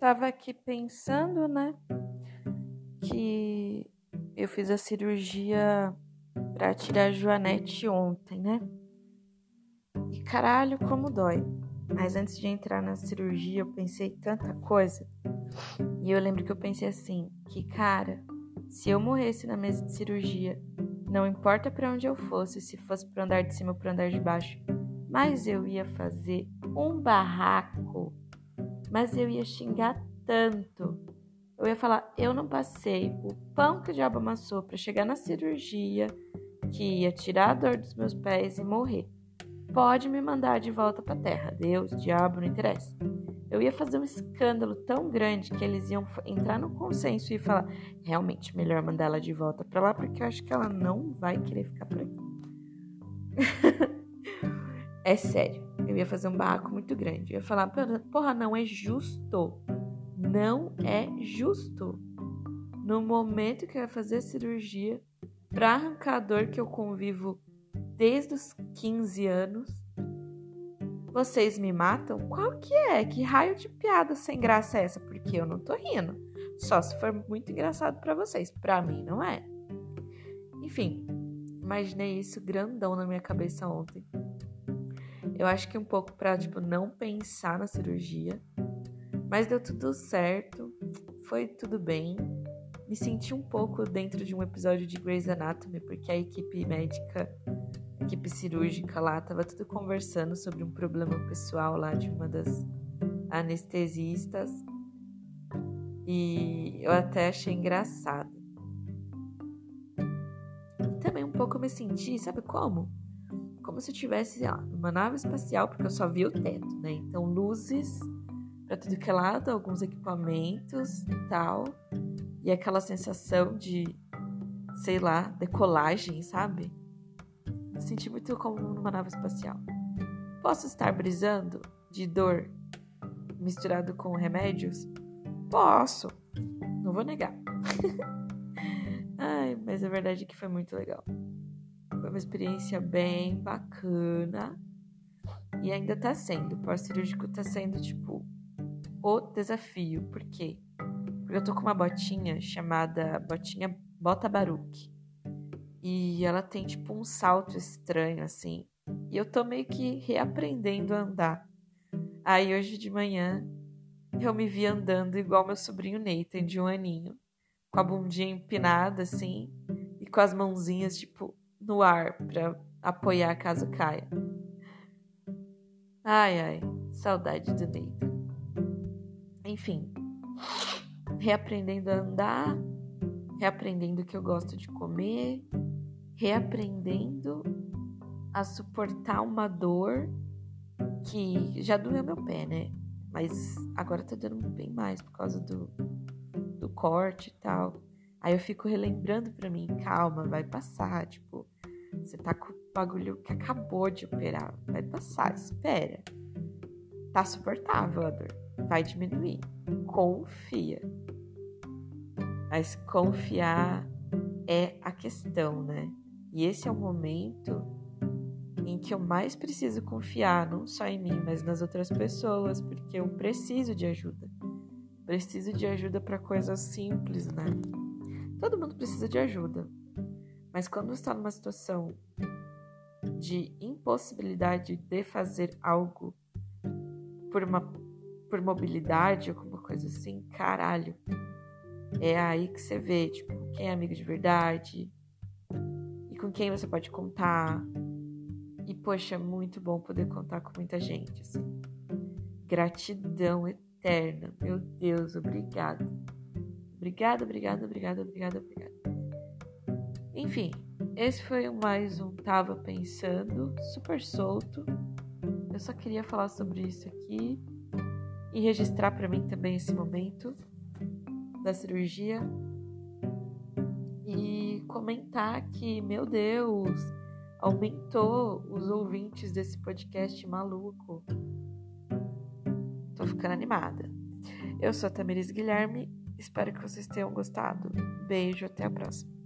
tava aqui pensando, né, que eu fiz a cirurgia pra tirar a Joanete ontem, né? E caralho, como dói. Mas antes de entrar na cirurgia, eu pensei tanta coisa. E eu lembro que eu pensei assim, que cara, se eu morresse na mesa de cirurgia, não importa para onde eu fosse, se fosse pro andar de cima ou pro andar de baixo, mas eu ia fazer um barraco. Mas eu ia xingar tanto. Eu ia falar, eu não passei o pão que o diabo amassou para chegar na cirurgia, que ia tirar a dor dos meus pés e morrer pode me mandar de volta para a terra. Deus, diabo, não interessa. Eu ia fazer um escândalo tão grande que eles iam entrar no consenso e falar: realmente, melhor mandar ela de volta para lá, porque eu acho que ela não vai querer ficar por aqui. é sério, eu ia fazer um barraco muito grande. Eu ia falar: porra, não é justo. Não é justo. No momento que eu ia fazer a cirurgia, para arrancar a dor que eu convivo desde os 15 anos. Vocês me matam? Qual que é? Que raio de piada sem graça é essa? Porque eu não tô rindo. Só se for muito engraçado para vocês. Para mim não é. Enfim, imaginei isso grandão na minha cabeça ontem. Eu acho que um pouco pra, tipo, não pensar na cirurgia. Mas deu tudo certo. Foi tudo bem. Me senti um pouco dentro de um episódio de Grey's Anatomy, porque a equipe médica equipe cirúrgica lá tava tudo conversando sobre um problema pessoal lá de uma das anestesistas. E eu até achei engraçado. E também um pouco me senti, sabe como? Como se eu tivesse, sei lá, numa nave espacial, porque eu só vi o teto, né? Então, luzes para tudo que é lado, alguns equipamentos e tal. E aquela sensação de, sei lá, decolagem, sabe? Me senti muito como numa nave espacial. Posso estar brisando de dor misturado com remédios? Posso. Não vou negar. Ai, mas a verdade é que foi muito legal. Foi uma experiência bem bacana. E ainda tá sendo. O pós-cirúrgico tá sendo, tipo, o desafio. Por quê? Porque eu tô com uma botinha chamada botinha Bota Baruque. E ela tem tipo um salto estranho assim. E eu tô meio que reaprendendo a andar. Aí hoje de manhã eu me vi andando igual meu sobrinho Nathan de um aninho, com a bundinha empinada assim e com as mãozinhas tipo no ar para apoiar caso caia. Ai ai, saudade do Nathan. Enfim, reaprendendo a andar, reaprendendo o que eu gosto de comer, reaprendendo a suportar uma dor que já doeu meu pé, né? Mas agora tá dando bem mais por causa do, do corte e tal. Aí eu fico relembrando pra mim, calma, vai passar. Tipo, você tá com o bagulho que acabou de operar. Vai passar, espera. Tá suportável a dor. Vai diminuir. Confia. Mas confiar é a questão, né? E esse é o momento em que eu mais preciso confiar, não só em mim, mas nas outras pessoas, porque eu preciso de ajuda. Preciso de ajuda para coisas simples, né? Todo mundo precisa de ajuda. Mas quando está numa situação de impossibilidade de fazer algo por uma por mobilidade, alguma coisa assim, caralho. É aí que você vê, tipo, quem é amigo de verdade, com quem você pode contar. E, poxa, é muito bom poder contar com muita gente, assim. Gratidão eterna. Meu Deus, obrigado. Obrigada, obrigada, obrigada, obrigada, obrigada. Enfim, esse foi mais um Tava Pensando, super solto. Eu só queria falar sobre isso aqui e registrar para mim também esse momento da cirurgia comentar que, meu Deus, aumentou os ouvintes desse podcast maluco. Tô ficando animada. Eu sou a Tamiris Guilherme, espero que vocês tenham gostado. Beijo, até a próxima.